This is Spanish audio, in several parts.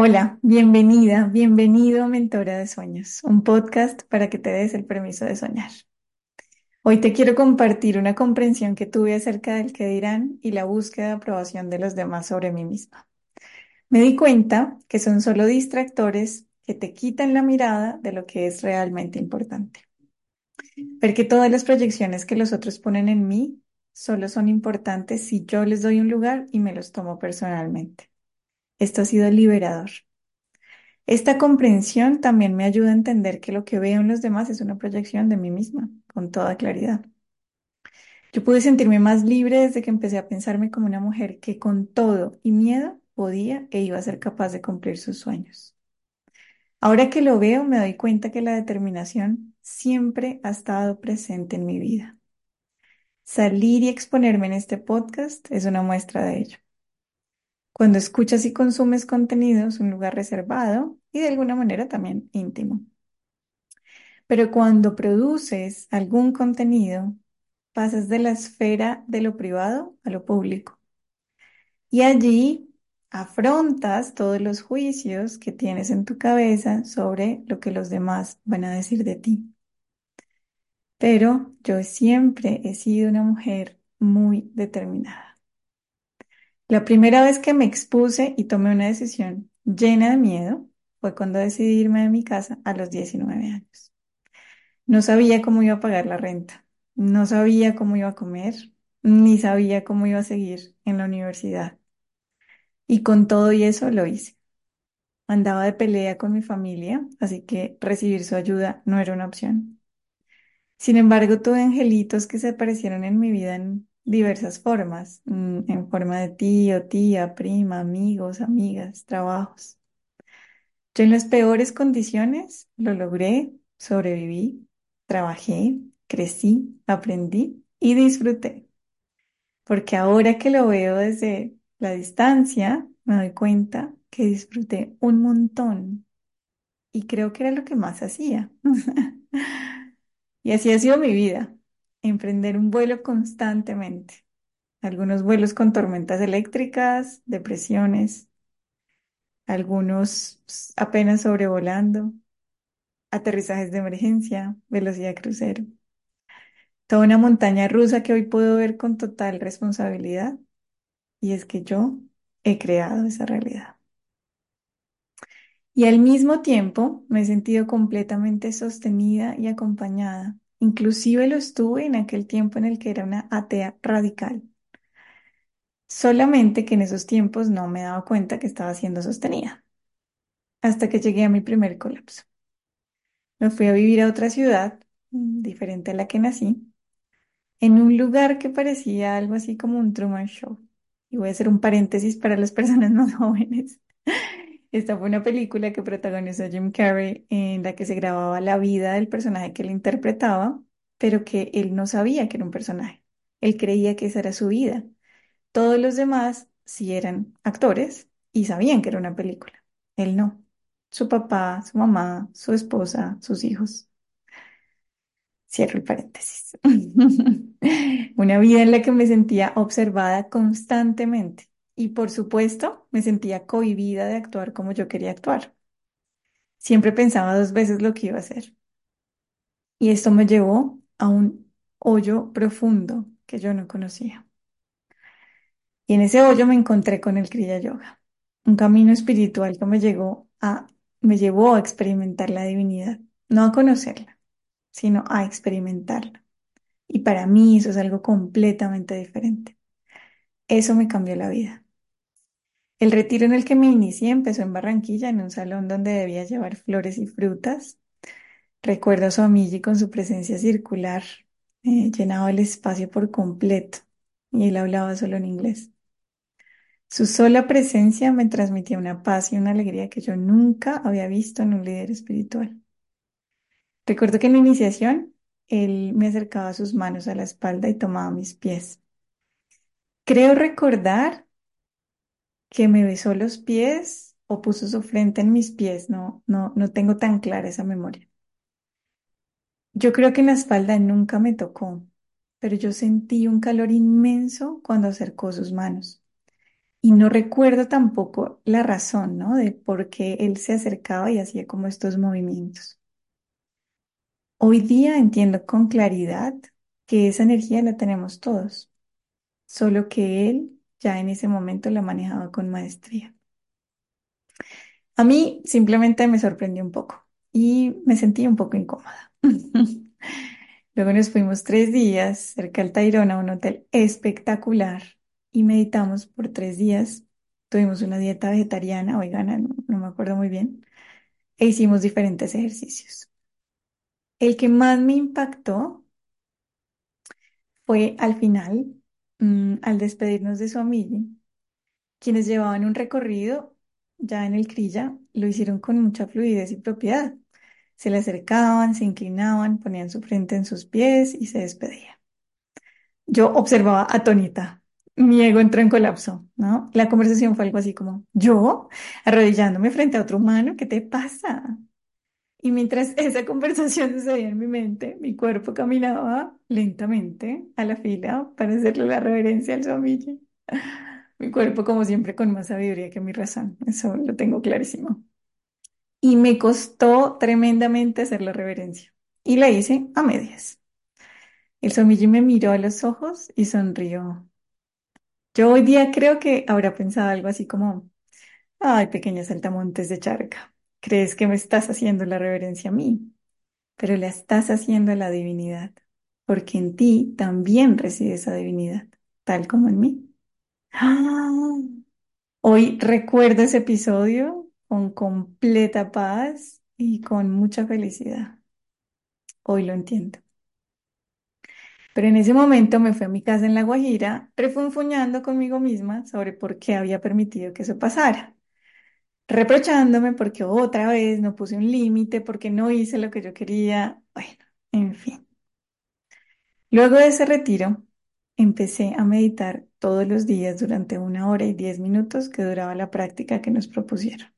Hola, bienvenida, bienvenido a Mentora de Sueños, un podcast para que te des el permiso de soñar. Hoy te quiero compartir una comprensión que tuve acerca del que dirán y la búsqueda de aprobación de los demás sobre mí misma. Me di cuenta que son solo distractores que te quitan la mirada de lo que es realmente importante. Ver que todas las proyecciones que los otros ponen en mí solo son importantes si yo les doy un lugar y me los tomo personalmente. Esto ha sido liberador. Esta comprensión también me ayuda a entender que lo que veo en los demás es una proyección de mí misma, con toda claridad. Yo pude sentirme más libre desde que empecé a pensarme como una mujer que con todo y miedo podía e iba a ser capaz de cumplir sus sueños. Ahora que lo veo, me doy cuenta que la determinación siempre ha estado presente en mi vida. Salir y exponerme en este podcast es una muestra de ello. Cuando escuchas y consumes contenido es un lugar reservado y de alguna manera también íntimo. Pero cuando produces algún contenido, pasas de la esfera de lo privado a lo público. Y allí afrontas todos los juicios que tienes en tu cabeza sobre lo que los demás van a decir de ti. Pero yo siempre he sido una mujer muy determinada. La primera vez que me expuse y tomé una decisión llena de miedo fue cuando decidí irme de mi casa a los 19 años. No sabía cómo iba a pagar la renta, no sabía cómo iba a comer, ni sabía cómo iba a seguir en la universidad. Y con todo y eso lo hice. Andaba de pelea con mi familia, así que recibir su ayuda no era una opción. Sin embargo, tuve angelitos que se aparecieron en mi vida diversas formas, mm, en forma de tío, tía, prima, amigos, amigas, trabajos. Yo en las peores condiciones lo logré, sobreviví, trabajé, crecí, aprendí y disfruté. Porque ahora que lo veo desde la distancia, me doy cuenta que disfruté un montón y creo que era lo que más hacía. y así ha sido mi vida emprender un vuelo constantemente. Algunos vuelos con tormentas eléctricas, depresiones, algunos apenas sobrevolando, aterrizajes de emergencia, velocidad crucero. Toda una montaña rusa que hoy puedo ver con total responsabilidad y es que yo he creado esa realidad. Y al mismo tiempo me he sentido completamente sostenida y acompañada Inclusive lo estuve en aquel tiempo en el que era una atea radical. Solamente que en esos tiempos no me daba cuenta que estaba siendo sostenida. Hasta que llegué a mi primer colapso. Me fui a vivir a otra ciudad, mm, diferente a la que nací, en un lugar que parecía algo así como un Truman Show. Y voy a hacer un paréntesis para las personas más jóvenes. Esta fue una película que protagonizó Jim Carrey en la que se grababa la vida del personaje que él interpretaba, pero que él no sabía que era un personaje. Él creía que esa era su vida. Todos los demás sí eran actores y sabían que era una película. Él no. Su papá, su mamá, su esposa, sus hijos. Cierro el paréntesis. Una vida en la que me sentía observada constantemente y por supuesto me sentía cohibida de actuar como yo quería actuar. Siempre pensaba dos veces lo que iba a hacer. Y esto me llevó a un hoyo profundo que yo no conocía. Y en ese hoyo me encontré con el Kriya Yoga, un camino espiritual que me llegó a, me llevó a experimentar la divinidad, no a conocerla, sino a experimentarla. Y para mí eso es algo completamente diferente. Eso me cambió la vida. El retiro en el que me inicié empezó en Barranquilla, en un salón donde debía llevar flores y frutas. Recuerdo a su amiga con su presencia circular, eh, llenaba el espacio por completo y él hablaba solo en inglés. Su sola presencia me transmitía una paz y una alegría que yo nunca había visto en un líder espiritual. Recuerdo que en la iniciación él me acercaba sus manos a la espalda y tomaba mis pies. Creo recordar que me besó los pies o puso su frente en mis pies, no, no, no tengo tan clara esa memoria. Yo creo que en la espalda nunca me tocó, pero yo sentí un calor inmenso cuando acercó sus manos. Y no recuerdo tampoco la razón, ¿no? De por qué él se acercaba y hacía como estos movimientos. Hoy día entiendo con claridad que esa energía la tenemos todos, solo que él ya en ese momento la manejaba con maestría. A mí simplemente me sorprendió un poco y me sentí un poco incómoda. Luego nos fuimos tres días cerca del Tayrona a un hotel espectacular y meditamos por tres días. Tuvimos una dieta vegetariana o vegana, no, no me acuerdo muy bien, e hicimos diferentes ejercicios. El que más me impactó fue al final, mm, al despedirnos de su amiga, quienes llevaban un recorrido ya en el Crilla, lo hicieron con mucha fluidez y propiedad. Se le acercaban, se inclinaban, ponían su frente en sus pies y se despedían. Yo observaba atónita. Mi ego entró en colapso, ¿no? La conversación fue algo así como, ¿yo? Arrodillándome frente a otro humano, ¿qué te pasa? Y mientras esa conversación sucedía en mi mente, mi cuerpo caminaba lentamente a la fila para hacerle la reverencia al somillo. Mi cuerpo, como siempre, con más sabiduría que mi razón. Eso lo tengo clarísimo. Y me costó tremendamente hacer la reverencia. Y la hice a medias. El somillo me miró a los ojos y sonrió. Yo hoy día creo que habrá pensado algo así como, ay, pequeña saltamontes de charca, crees que me estás haciendo la reverencia a mí, pero la estás haciendo a la divinidad, porque en ti también reside esa divinidad, tal como en mí. ¡Ah! Hoy recuerdo ese episodio con completa paz y con mucha felicidad. Hoy lo entiendo. Pero en ese momento me fui a mi casa en La Guajira, refunfuñando conmigo misma sobre por qué había permitido que eso pasara, reprochándome porque otra vez no puse un límite, porque no hice lo que yo quería, bueno, en fin. Luego de ese retiro, empecé a meditar todos los días durante una hora y diez minutos que duraba la práctica que nos propusieron.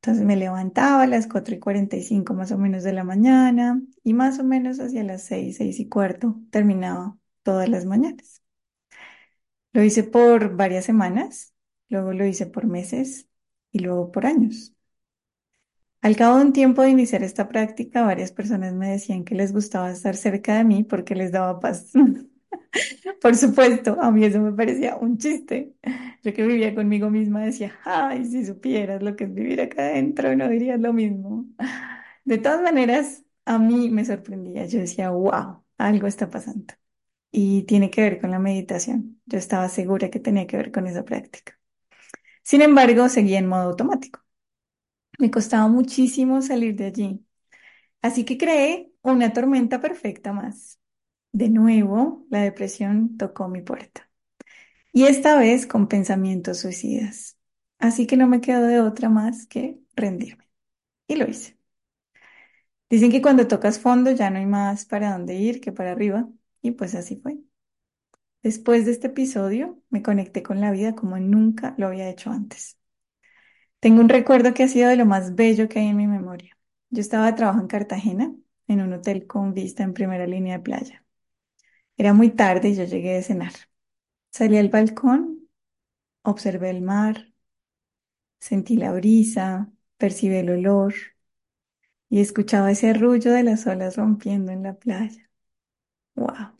Entonces me levantaba a las 4 y 45 más o menos de la mañana y más o menos hacia las 6, 6 y cuarto terminaba todas las mañanas. Lo hice por varias semanas, luego lo hice por meses y luego por años. Al cabo de un tiempo de iniciar esta práctica, varias personas me decían que les gustaba estar cerca de mí porque les daba paz. Por supuesto, a mí eso me parecía un chiste. Yo que vivía conmigo misma decía, ay, si supieras lo que es vivir acá adentro, no dirías lo mismo. De todas maneras, a mí me sorprendía. Yo decía, wow, algo está pasando. Y tiene que ver con la meditación. Yo estaba segura que tenía que ver con esa práctica. Sin embargo, seguía en modo automático. Me costaba muchísimo salir de allí. Así que creé una tormenta perfecta más. De nuevo, la depresión tocó mi puerta. Y esta vez con pensamientos suicidas. Así que no me quedó de otra más que rendirme. Y lo hice. Dicen que cuando tocas fondo ya no hay más para dónde ir que para arriba. Y pues así fue. Después de este episodio, me conecté con la vida como nunca lo había hecho antes. Tengo un recuerdo que ha sido de lo más bello que hay en mi memoria. Yo estaba de trabajo en Cartagena, en un hotel con vista en primera línea de playa. Era muy tarde y yo llegué de cenar. Salí al balcón, observé el mar, sentí la brisa, percibí el olor y escuchaba ese arrullo de las olas rompiendo en la playa. ¡Wow!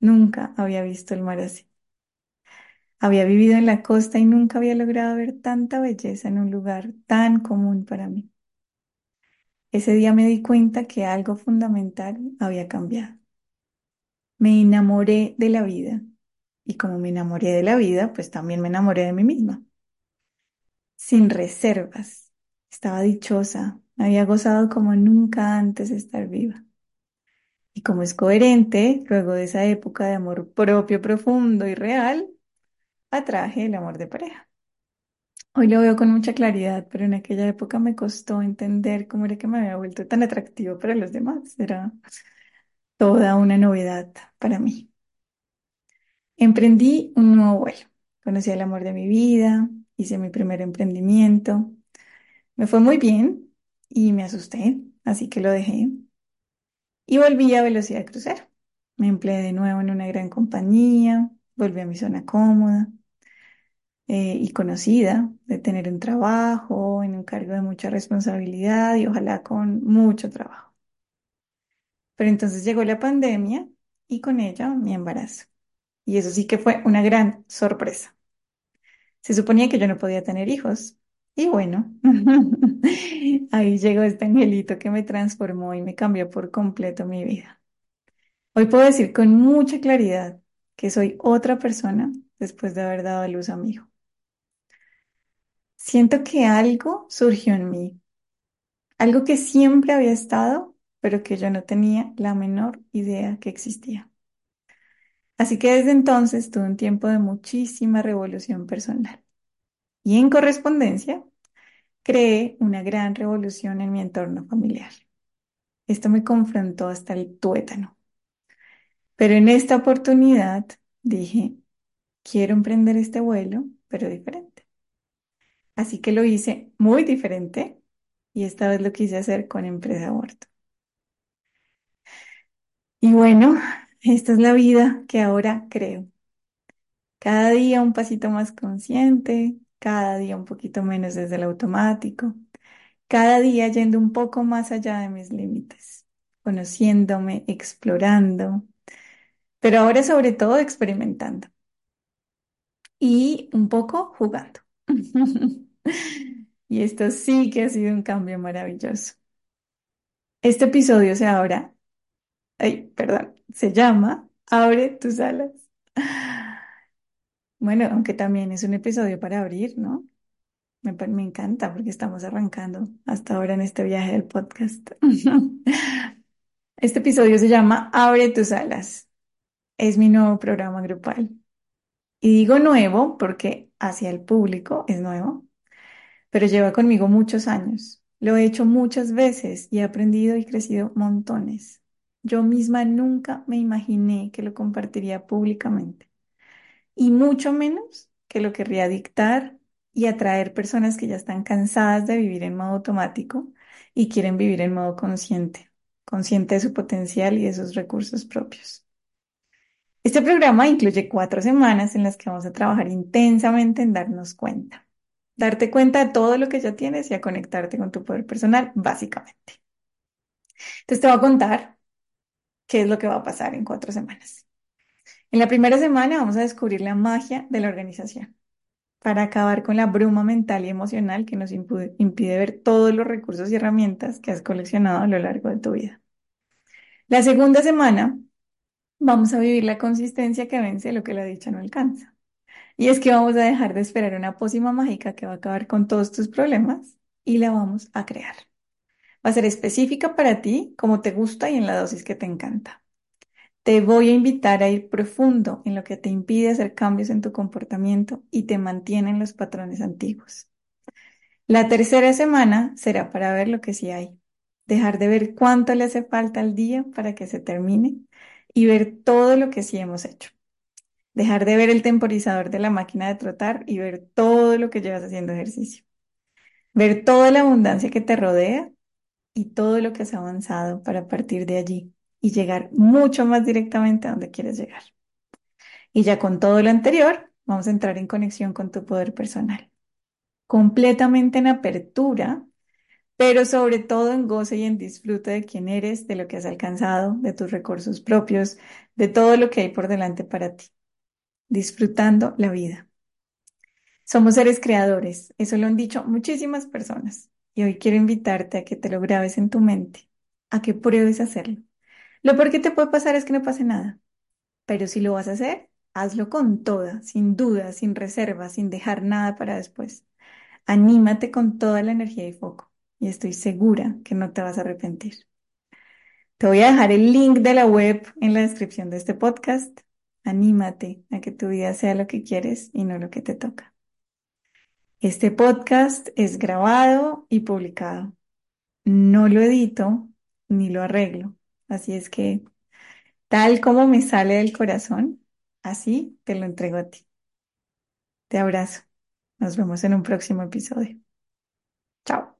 Nunca había visto el mar así. Había vivido en la costa y nunca había logrado ver tanta belleza en un lugar tan común para mí. Ese día me di cuenta que algo fundamental había cambiado. Me enamoré de la vida y como me enamoré de la vida, pues también me enamoré de mí misma. Sin reservas. Estaba dichosa, había gozado como nunca antes de estar viva. Y como es coherente, luego de esa época de amor propio profundo y real, atraje el amor de pareja. Hoy lo veo con mucha claridad, pero en aquella época me costó entender cómo era que me había vuelto tan atractivo para los demás. Era toda una novedad para mí. Emprendí un nuevo vuelo. Conocí el amor de mi vida, hice mi primer emprendimiento. Me fue muy bien y me asusté, así que lo dejé. Y volví a velocidad crucero. Me empleé de nuevo en una gran compañía, volví a mi zona cómoda. eh, y conocida, de tener un trabajo en un cargo de mucha responsabilidad y ojalá con mucho trabajo. Pero entonces llegó la pandemia y con ella mi embarazo. Y eso sí que fue una gran sorpresa. Se suponía que yo no podía tener hijos. Y bueno, ahí llegó este angelito que me transformó y me cambió por completo mi vida. Hoy puedo decir con mucha claridad que soy otra persona después de haber dado a luz a mi hijo. Siento que algo surgió en mí, algo que siempre había estado, pero que yo no tenía la menor idea que existía. Así que desde entonces tuve un tiempo de muchísima revolución personal. Y en correspondencia, creé una gran revolución en mi entorno familiar. Esto me confrontó hasta el tuétano. Pero en esta oportunidad dije, quiero emprender este vuelo, pero diferente. Así que lo hice muy diferente y esta vez lo quise hacer con Empresa Aborto. Y bueno, esta es la vida que ahora creo. Cada día un pasito más consciente, cada día un poquito menos desde el automático, cada día yendo un poco más allá de mis límites, conociéndome, explorando, pero ahora sobre todo experimentando y un poco jugando. Y esto sí que ha sido un cambio maravilloso. Este episodio se abra, ay, perdón, se llama Abre tus alas. Bueno, aunque también es un episodio para abrir, ¿no? Me, encanta porque estamos arrancando hasta ahora en este viaje del podcast. Este episodio se llama Abre tus alas. Es mi nuevo programa grupal. Y digo nuevo porque hacia el público es nuevo, pero lleva conmigo muchos años. Lo he hecho muchas veces y he aprendido y crecido montones. Yo misma nunca me imaginé que lo compartiría públicamente y mucho menos que lo querría dictar y atraer personas que ya están cansadas de vivir en modo automático y quieren vivir en modo consciente, consciente de su potencial y de sus recursos propios. Este programa incluye cuatro semanas en las que vamos a trabajar intensamente en darnos cuenta, darte cuenta de todo lo que ya tienes y a conectarte con tu poder personal, básicamente. Entonces te voy a contar qué es lo que va a pasar en cuatro semanas. En la primera semana vamos a descubrir la magia de la organización para acabar con la bruma mental y emocional que nos impide ver todos los recursos y herramientas que has coleccionado a lo largo de tu vida. La segunda semana vamos a vivir la consistencia que vence lo que la dicha no alcanza. Y es que vamos a dejar de esperar una pócima mágica que va a acabar con todos tus problemas y la vamos a crear. Va a ser específica para ti, como te gusta y en la dosis que te encanta. Te voy a invitar a ir profundo en lo que te impide hacer cambios en tu comportamiento y te mantiene en los patrones antiguos. La tercera semana será para ver lo que sí hay, dejar de ver cuánto le hace falta al día para que se termine y ver todo lo que sí hemos hecho. Dejar de ver el temporizador de la máquina de trotar y ver todo lo que llevas haciendo ejercicio. Ver toda la abundancia que te rodea y todo lo que has avanzado para partir de allí y llegar mucho más directamente a donde quieres llegar. Y ya con todo lo anterior, vamos a entrar en conexión con tu poder personal. Completamente en apertura, pero sobre todo en goce y en disfrute de quién eres, de lo que has alcanzado, de tus recursos propios, de todo lo que hay por delante para ti. Disfrutando la vida. Somos seres creadores, eso lo han dicho muchísimas personas. Y hoy quiero invitarte a que te lo grabes en tu mente, a que pruebes hacerlo. Lo peor que te puede pasar es que no pase nada. Pero si lo vas a hacer, hazlo con toda, sin duda, sin reserva, sin dejar nada para después. Anímate con toda la energía y foco. Y estoy segura que no te vas a arrepentir. Te voy a dejar el link de la web en la descripción de este podcast. Anímate a que tu vida sea lo que quieres y no lo que te toca. Este podcast es grabado y publicado. No lo edito ni lo arreglo. Así es que, tal como me sale del corazón, así te lo entrego a ti. Te abrazo. Nos vemos en un próximo episodio. Chao.